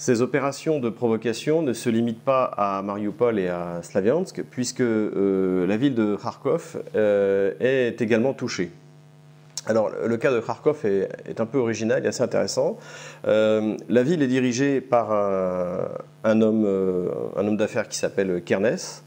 Ces opérations de provocation ne se limitent pas à Mariupol et à Slaviansk, puisque euh, la ville de Kharkov euh, est également touchée. Alors, le cas de Kharkov est, un peu original et assez intéressant. Euh, la ville est dirigée par un, homme, un homme d'affaires qui s'appelle Kernes,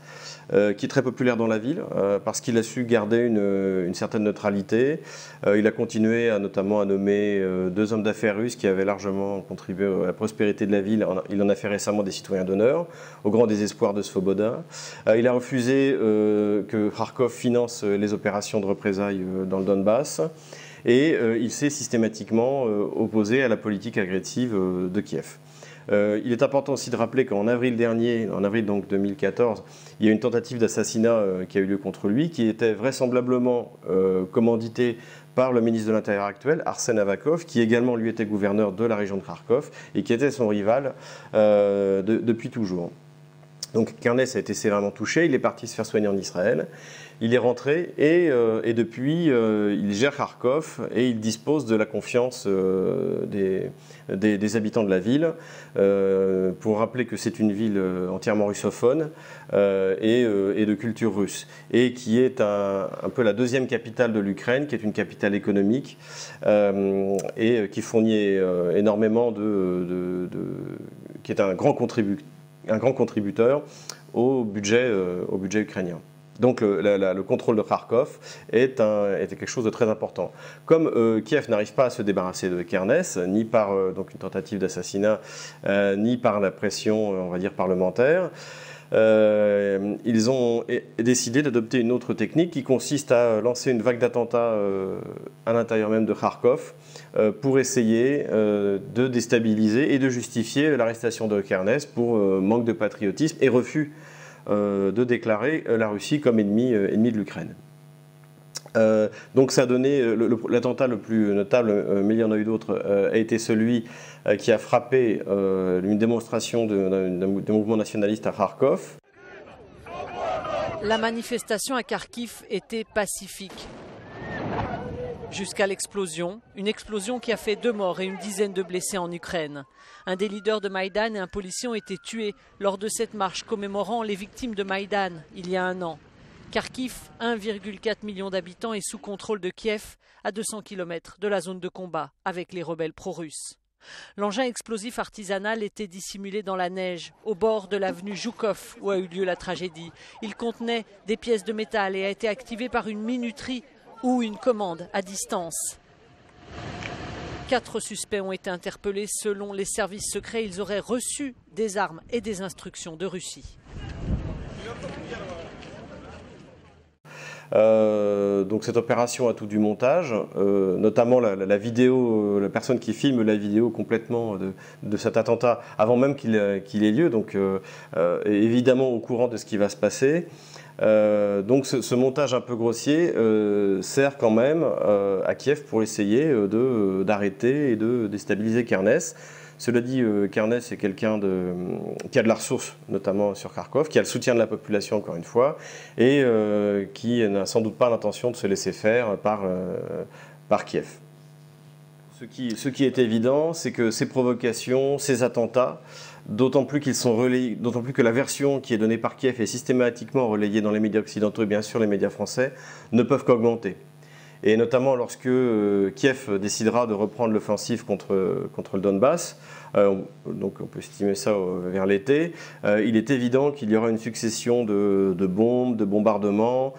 euh, qui est très populaire dans la ville euh, parce qu'il a su garder une, certaine neutralité. Euh, il a continué à, notamment à nommer deux hommes d'affaires russes qui avaient largement contribué à la prospérité de la ville. Il en a fait récemment des citoyens d'honneur, au grand désespoir de Svoboda. il a refusé que Kharkov finance les opérations de représailles dans le Donbass et il s'est systématiquement opposé à la politique agressive de Kiev. Euh, il est important aussi de rappeler qu'en avril dernier, en avril donc 2014, il y a une tentative d'assassinat euh, qui a eu lieu contre lui, qui était vraisemblablement euh, commanditée par le ministre de l'Intérieur actuel, Arsène Avakov, qui également lui était gouverneur de la région de Kharkov et qui était son rival depuis toujours. Donc Kernes a été sévèrement touché, il est parti se faire soigner en Israël. Il est rentré et, euh, depuis, euh, il gère Kharkov et il dispose de la confiance euh, des, habitants de la ville. pour rappeler que c'est une ville entièrement russophone et, de culture russe et qui est un, peu la deuxième capitale de l'Ukraine, qui est une capitale économique et qui fournit énormément de, qui est un grand, un grand contributeur au budget, au budget ukrainien. Donc le, contrôle de Kharkov est, quelque chose de très important. Comme euh, Kiev n'arrive pas à se débarrasser de Kernes, ni par euh, une tentative d'assassinat, euh, ni par la pression, on va dire, parlementaire, ils ont décidé d'adopter une autre technique qui consiste à lancer une vague d'attentats à l'intérieur même de Kharkov pour essayer de déstabiliser et de justifier l'arrestation de Kernes pour manque de patriotisme et refus de déclarer euh, la Russie comme ennemi, euh, ennemi de l'Ukraine. donc ça a l'attentat le, plus notable, mais il y en a eu d'autres, a été celui qui a frappé une démonstration d'un mouvement nationaliste à Kharkov. La manifestation à Kharkiv était pacifique jusqu'à l'explosion, une explosion qui a fait deux morts et une dizaine de blessés en Ukraine. Un des leaders de Maïdan et un policier ont été tués lors de cette marche commémorant les victimes de Maïdan il y a un an. Kharkiv, 1,4 million d'habitants, est sous contrôle de Kiev, à 200 km de la zone de combat avec les rebelles pro-russes. L'engin explosif artisanal était dissimulé dans la neige, au bord de l'avenue Joukov, où a eu lieu la tragédie. Il contenait des pièces de métal et a été activé par une minuterie ou une commande à distance. Quatre suspects ont été interpellés. Selon les services secrets, ils auraient reçu des armes et des instructions de Russie. Euh, donc cette opération a tout du montage, euh, notamment la, vidéo, euh, la personne qui filme la vidéo complètement de, cet attentat avant même qu'il ait lieu, donc évidemment au courant de ce qui va se passer. Euh, donc ce, montage un peu grossier euh, sert quand même euh, à Kiev pour essayer d'arrêter et de déstabiliser Kernes. Cela dit, Kernes est quelqu'un qui a de la ressource, notamment sur Kharkov, qui a le soutien de la population, encore une fois, et qui n'a sans doute pas l'intention de se laisser faire par, par Kiev. Ce qui, ce qui est évident, c'est que ces provocations, ces attentats, d'autant plus que la version qui est donnée par Kiev est systématiquement relayée dans les médias occidentaux et bien sûr les médias français, ne peuvent qu'augmenter. Et notamment lorsque euh, Kiev décidera de reprendre l'offensive contre, contre le Donbass, euh, donc on peut estimer ça euh, vers l'été, il est évident qu'il y aura une succession de, bombes, de bombardements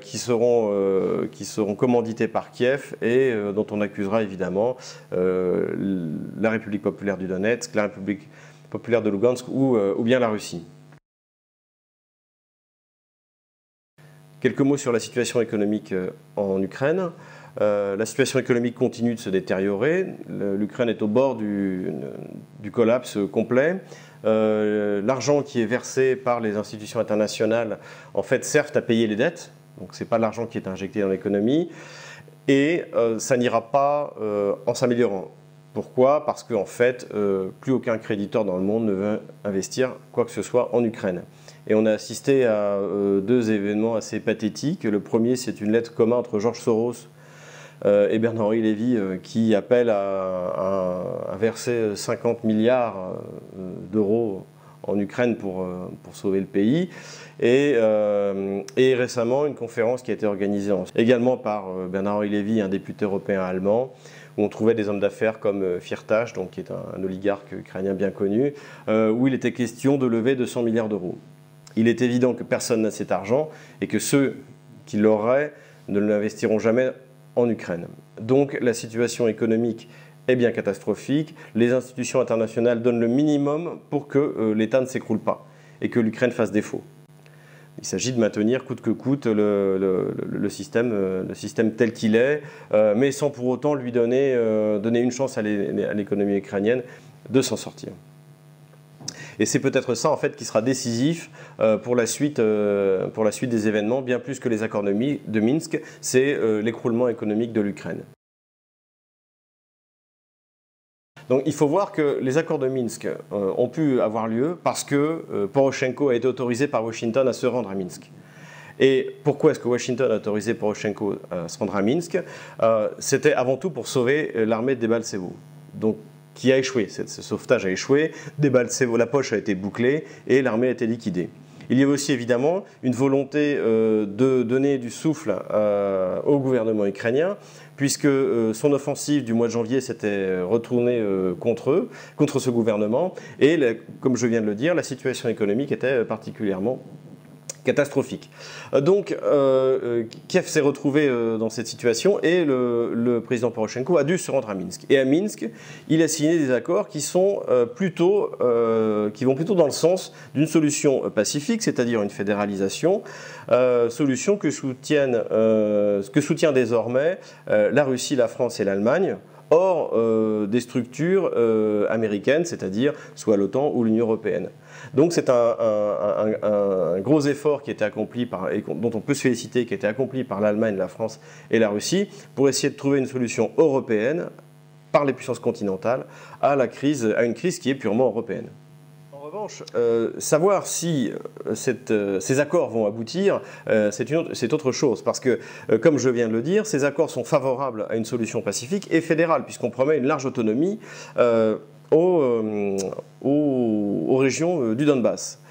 qui seront commandités par Kiev et dont on accusera évidemment la République populaire du Donetsk, la République populaire de Lugansk euh, ou, bien la Russie. Quelques mots sur la situation économique euh, en Ukraine. Euh, la situation économique continue de se détériorer. L'Ukraine est au bord du, collapse complet. L'argent qui est versé par les institutions internationales, en fait, sert à payer les dettes. Donc, ce n'est pas l'argent qui est injecté dans l'économie. Et ça n'ira pas en s'améliorant. Pourquoi? Parce qu'en fait, euh, plus aucun créditeur dans le monde ne veut investir quoi que ce soit en Ukraine. Et on a assisté à euh, deux événements assez pathétiques. Le premier, c'est une lettre commune entre Georges Soros euh, et Bernard-Henri Lévy qui appelle à, versé 50 milliards d'euros en Ukraine pour, pour sauver le pays. Et, et, récemment, une conférence qui a été organisée également par Bernard-Henri Lévy, un député européen allemand, où on trouvait des hommes d'affaires comme Firtash, donc, qui est un, oligarque ukrainien bien connu, où il était question de lever 200 milliards d'euros. Il est évident que personne n'a cet argent et que ceux qui l'auraient ne l'investiront jamais en Ukraine. Donc la situation économique est bien catastrophique. Les institutions internationales donnent le minimum pour que euh, l'État ne s'écroule pas et que l'Ukraine fasse défaut. Il s'agit de maintenir coûte que coûte le, système, euh, système, tel qu'il est, euh, mais sans pour autant lui donner, donner une chance à l'économie ukrainienne de s'en sortir. Et c'est peut-être ça en fait qui sera décisif euh, pour, la suite, euh, des événements, bien plus que les accords de, Minsk, c'est euh, l'écroulement économique de l'Ukraine. Donc il faut voir que les accords de Minsk ont pu avoir lieu parce que Poroshenko a été autorisé par Washington à se rendre à Minsk. Et pourquoi est-ce que Washington a autorisé Poroshenko à se rendre à Minsk? C'était avant tout pour sauver l'armée de Debaltsevo. Donc qui a échoué? Ce sauvetage a échoué, la poche a été bouclée et l'armée a été liquidée. Il y a aussi évidemment une volonté euh, de donner du souffle euh, au gouvernement ukrainien, puisque euh, son offensive du mois de janvier s'était retournée contre eux, contre ce gouvernement, et comme je viens de le dire, la situation économique était particulièrement catastrophique. Euh, donc euh, euh, Kiev s'est retrouvé dans cette situation et le, président Poroshenko a dû se rendre à Minsk. Et à Minsk, il a signé des accords qui sont plutôt, qui vont plutôt dans le sens d'une solution pacifique, c'est-à-dire une fédéralisation, solution que soutiennent, que soutient désormais la Russie, la France et l'Allemagne hors des structures américaines, c'est-à-dire soit l'OTAN ou l'Union européenne. Donc c'est un, gros effort qui a été accompli par, dont on peut se féliciter, qui a été accompli par l'Allemagne, la France et la Russie pour essayer de trouver une solution européenne par les puissances continentales à une crise qui est purement européenne. Revanche, euh, savoir si euh, euh, ces accords vont aboutir, c'est autre chose, parce que, comme je viens de le dire, ces accords sont favorables à une solution pacifique et fédérale, puisqu'on promet une large autonomie aux, régions du Donbass.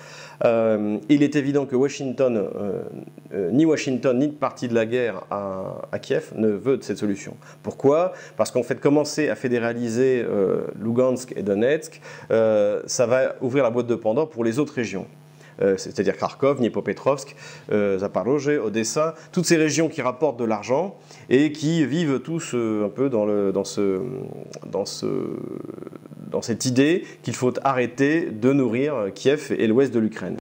Euh, il est évident que Washington, ni Washington, ni de partie de la guerre à, Kiev ne veut de cette solution. Pourquoi? Parce qu'en fait, commencer à fédéraliser Lugansk et Donetsk, ça va ouvrir la boîte de Pandore pour les autres régions. c'est-à-dire Kharkov, Dnipropetrovsk, Zaporozhye, Odessa, toutes ces régions qui rapportent de l'argent et qui vivent tous un peu dans, ce, dans, ce, dans cette idée qu'il faut arrêter de nourrir Kiev et l'ouest de l'Ukraine.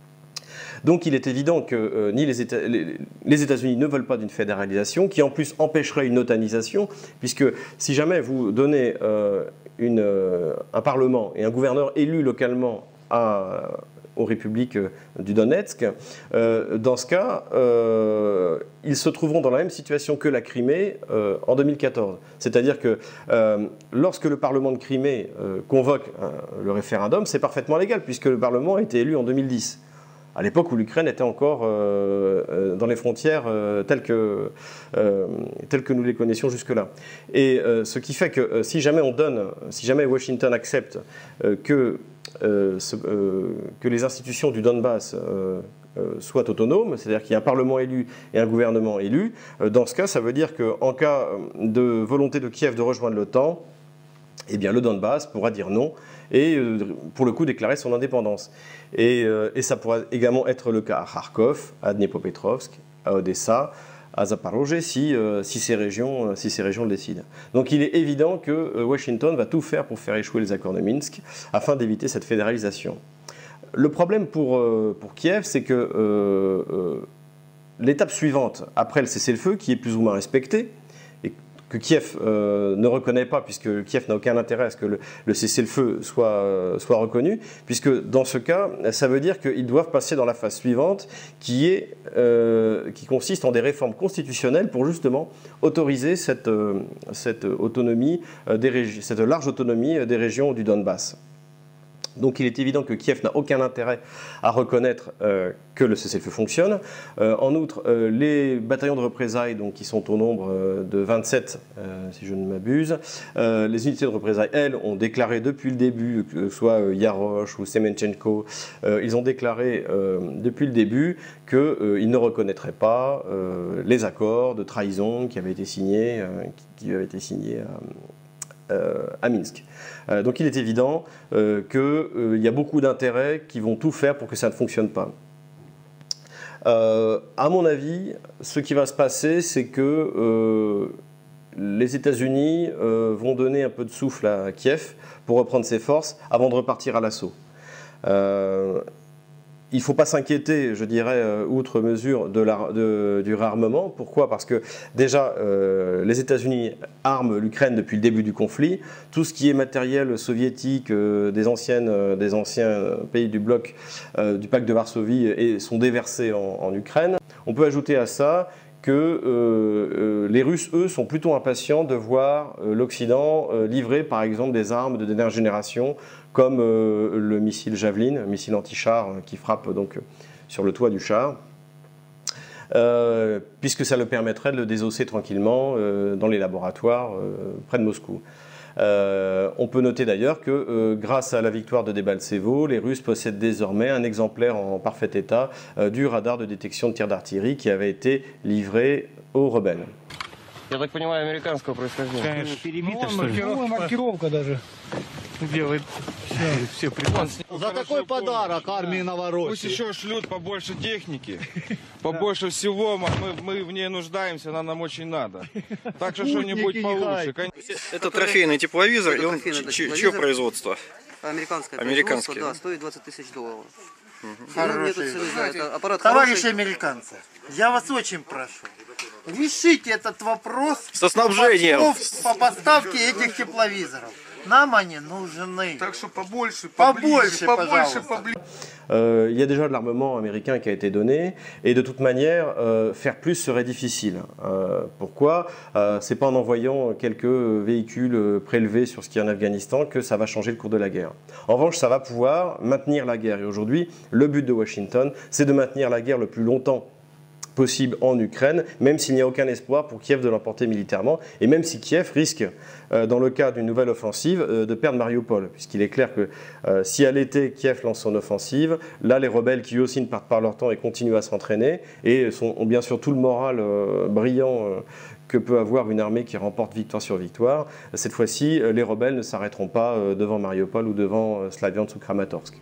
Donc il est évident que euh, ni les, États-Unis ne veulent pas d'une fédéralisation, qui en plus empêcherait une otanisation, puisque si jamais vous donnez euh, euh, un Parlement et un gouverneur élu localement à, aux républiques du Donetsk. Euh, dans ce cas, euh, ils se trouveront dans la même situation que la Crimée euh, en 2014. C'est-à-dire que lorsque le Parlement de Crimée convoque le référendum, c'est parfaitement légal, puisque le Parlement a été élu en 2010 à l'époque où l'Ukraine était encore dans les frontières telles, que, telles que nous les connaissions jusque-là. Et ce qui fait que si jamais on donne, si jamais Washington accepte que euh, euh, que les institutions du Donbass euh, soient autonomes, c'est-à-dire qu'il y a un Parlement élu et un gouvernement élu. Dans ce cas, ça veut dire qu'en cas de volonté de Kiev de rejoindre l'OTAN, eh bien, le Donbass pourra dire non et, pour le coup, déclarer son indépendance. Et, ça pourra également être le cas à Kharkov, à Dnipropetrovsk, à Odessa, à Zaporozhye si, euh, si, ces régions, euh, si ces régions le décident. Donc il est évident que euh, Washington va tout faire pour faire échouer les accords de Minsk afin d'éviter cette fédéralisation. Le problème pour, pour Kiev, c'est que l'étape suivante, après le cessez-le-feu, qui est plus ou moins respecté, que Kiev euh, ne reconnaît pas, puisque Kiev n'a aucun intérêt à ce que le, cessez-le-feu soit, euh, soit reconnu, puisque dans ce cas, ça veut dire qu'ils doivent passer dans la phase suivante, qui, euh, consiste en des réformes constitutionnelles pour justement autoriser cette, autonomie, cette large autonomie des régions du Donbass. Donc il est évident que Kiev n'a aucun intérêt à reconnaître euh, que le cessez-le-feu fonctionne. Euh, en outre, euh, les bataillons de représailles, donc, qui sont au nombre de 27, si je ne m'abuse, les unités de représailles, elles, ont déclaré depuis le début, que ce soit Yarosh ou Semenchenko, ils ont déclaré depuis le début qu'ils ne reconnaîtraient pas les accords de trahison qui avaient été signés, qui, avaient été signés à Minsk. Euh, donc il est évident euh, qu'il euh, y a beaucoup d'intérêts qui vont tout faire pour que ça ne fonctionne pas. à mon avis, ce qui va se passer, c'est que les États-Unis vont donner un peu de souffle à Kiev pour reprendre ses forces avant de repartir à l'assaut il ne faut pas s'inquiéter, je dirais, euh, outre mesure, du réarmement. Pourquoi? Parce que déjà, euh, les États-Unis arment l'Ukraine depuis le début du conflit. Tout ce qui est matériel soviétique euh, des anciens pays du bloc du pacte de Varsovie et, sont déversés en, Ukraine. On peut ajouter à ça que les Russes, eux, sont plutôt impatients de voir l'Occident livrer, par exemple, des armes de dernière génération comme euh, le missile Javelin, missile anti-char euh, qui frappe donc sur le toit du char. Euh, puisque ça le permettrait de le désosser tranquillement dans les laboratoires près de Moscou. on peut noter d'ailleurs que grâce à la victoire de Debaltsevo, les Russes possèdent désormais un exemplaire en parfait état du radar de détection de tir d'artillerie qui avait été livré aux rebelles. Я так понимаю, американского происхождения. Конечно. Перебито, что ли? Ну, маркировка даже. Делает все, прекрасно. За такой подарок армии Новороссии. Пусть еще шлют побольше техники, побольше всего. Мы, мы в ней нуждаемся, она нам очень надо. Так что что-нибудь получше. Это трофейный тепловизор, и он чье производство? Американское, Американское да, стоит 20 тысяч долларов. Хороший. Товарищи американцы, я вас очень прошу. Решите этот вопрос со снабжением по поставке этих тепловизоров. Нам они нужны. Так что побольше, побольше, побольше, побольше. Euh, il y a déjà de l'armement américain qui a été donné, et de toute manière, euh, faire plus serait difficile. Euh, pourquoi euh, C'est pas en envoyant quelques véhicules prélevés sur ce qui est en Afghanistan que ça va changer le cours de la guerre. En revanche, ça va pouvoir maintenir la guerre. Et aujourd'hui, le but de Washington, c'est de maintenir la guerre le plus longtemps possible en Ukraine, même s'il n'y a aucun espoir pour Kiev de l'emporter militairement, et même si Kiev risque, euh, dans le cas d'une nouvelle offensive, euh, de perdre Mariupol, puisqu'il est clair que euh, si à l'été Kiev lance son offensive, là les rebelles qui aussi ne partent pas leur temps et continuent à s'entraîner, et ont bien sûr tout le moral brillant que peut avoir une armée qui remporte victoire sur victoire, cette fois-ci les rebelles ne s'arrêteront pas devant Mariupol ou devant Slaviansk ou Kramatorsk.